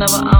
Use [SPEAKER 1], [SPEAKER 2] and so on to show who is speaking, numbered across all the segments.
[SPEAKER 1] one of our own.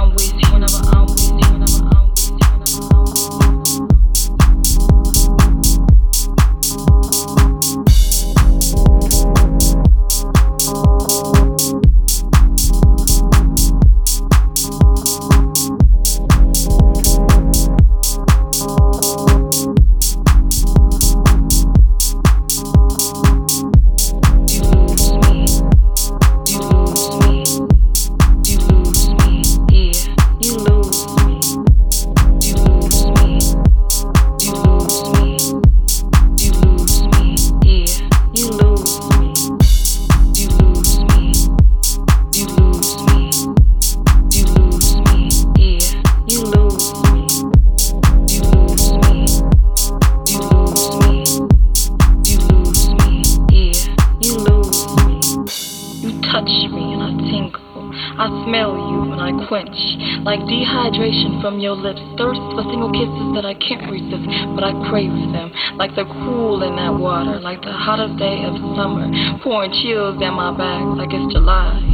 [SPEAKER 1] pouring chills down my back like it's July.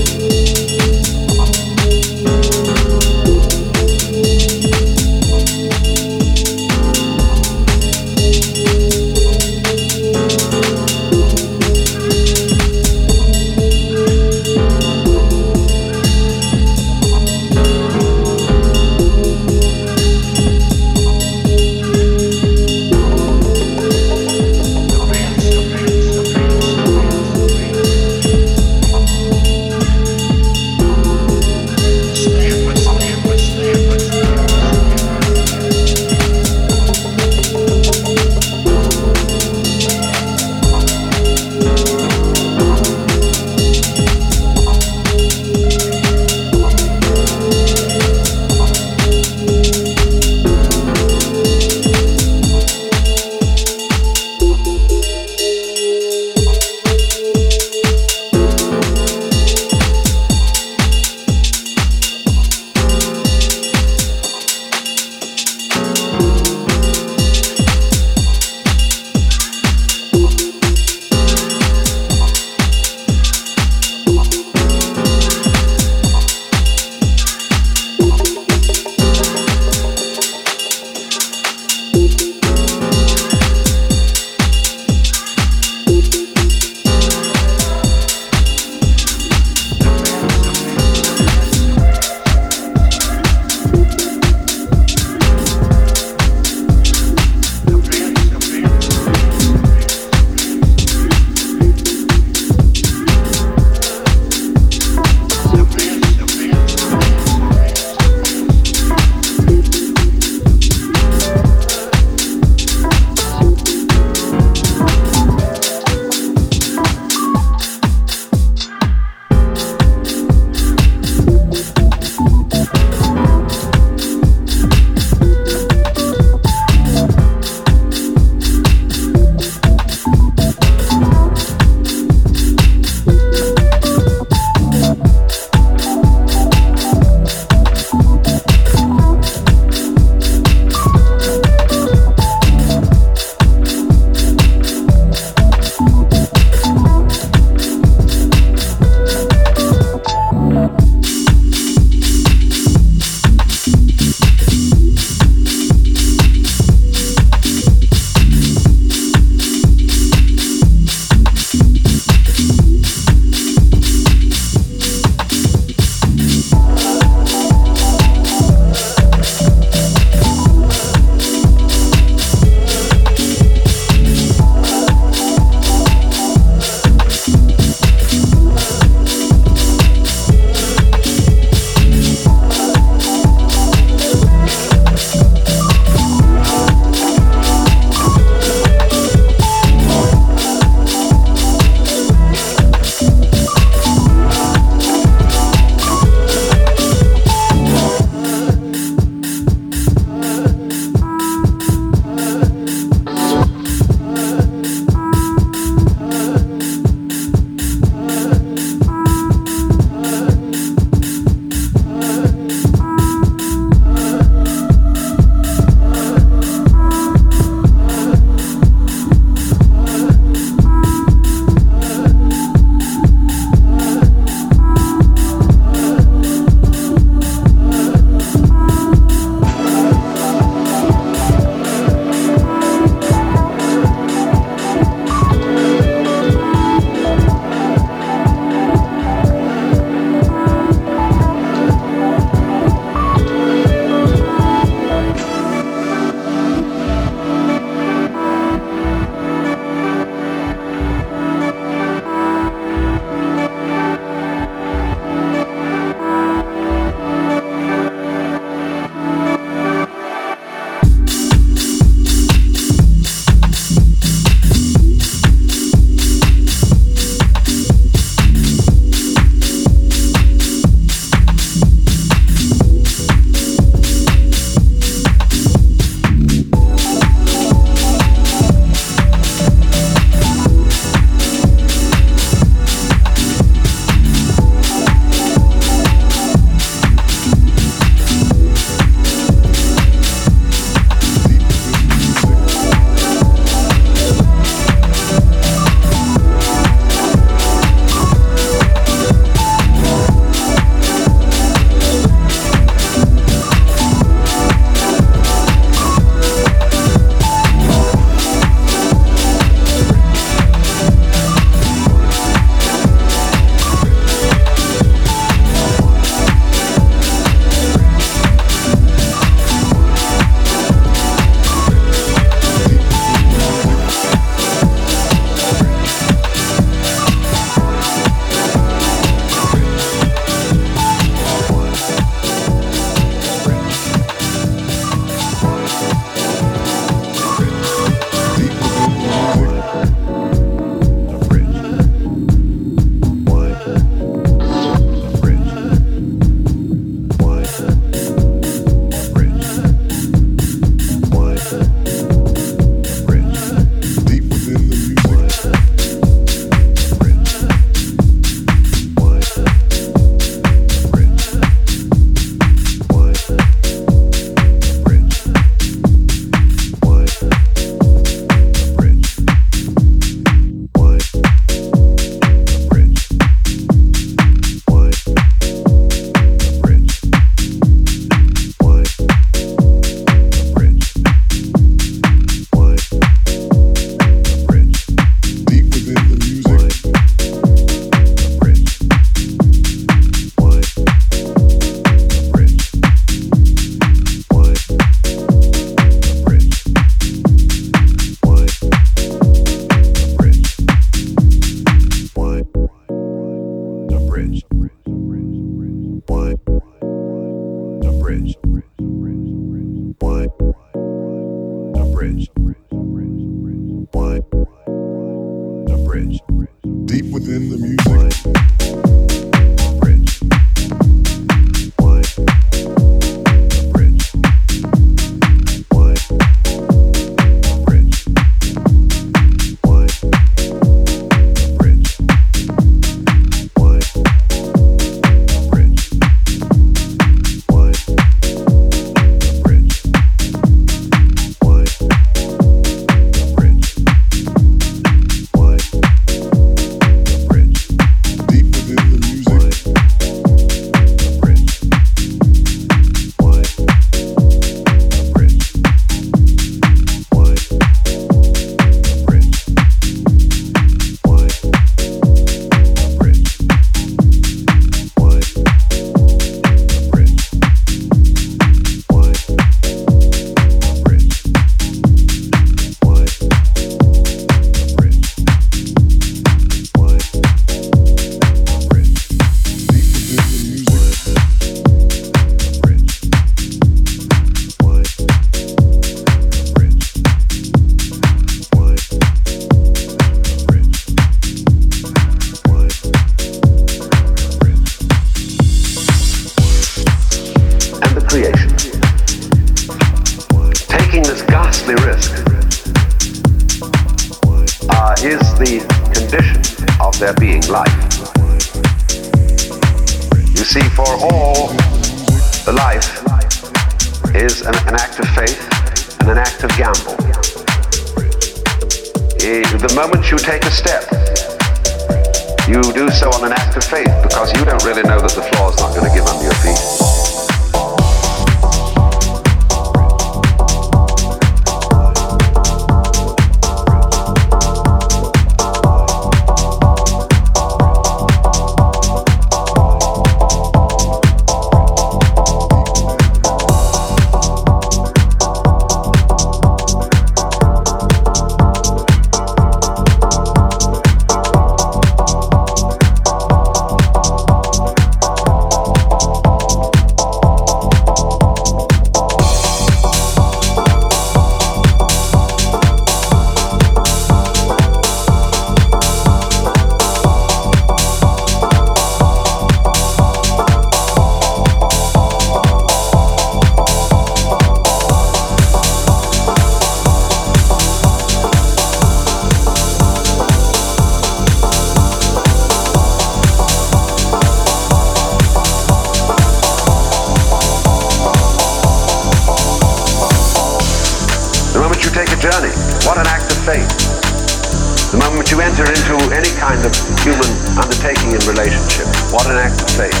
[SPEAKER 2] To you enter into any kind of human undertaking and relationship. What an act of faith.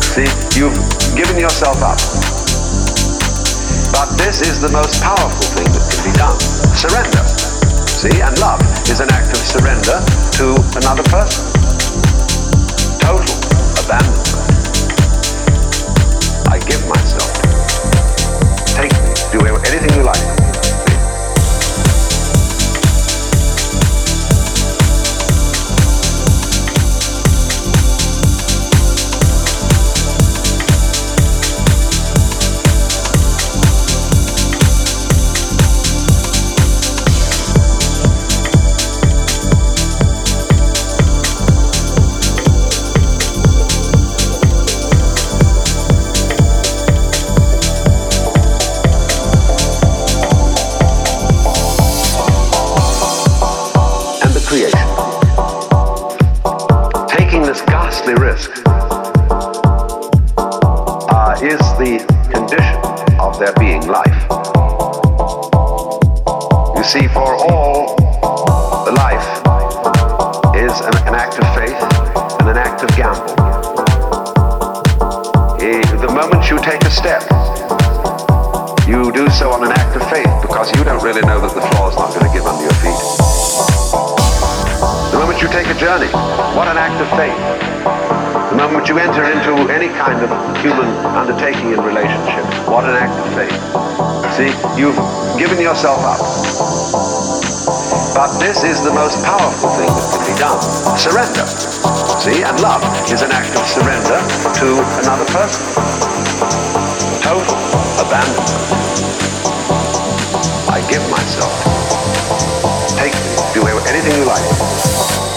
[SPEAKER 2] See, you've given yourself up. But this is the most powerful thing that can be done. Surrender. See, and love is an act of surrender to another person. Total abandon. See, you've given yourself up. But this is the most powerful thing that can be done. Surrender. See, and love is an act of surrender to another person. Total abandonment. I give myself. Take me. Do anything you like.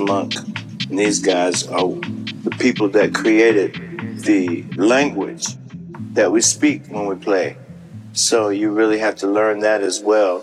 [SPEAKER 3] Monk, and these guys are the people that created the language that we speak when we play. So you really have to learn that as well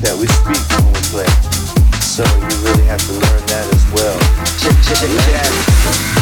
[SPEAKER 3] that we speak when we play. So you really have to learn that as well. Check,
[SPEAKER 4] check,
[SPEAKER 3] check, check.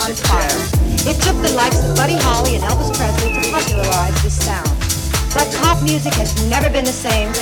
[SPEAKER 5] on fire. It took the likes of Buddy Holly and Elvis Presley to popularize this sound. But pop music has never been the same.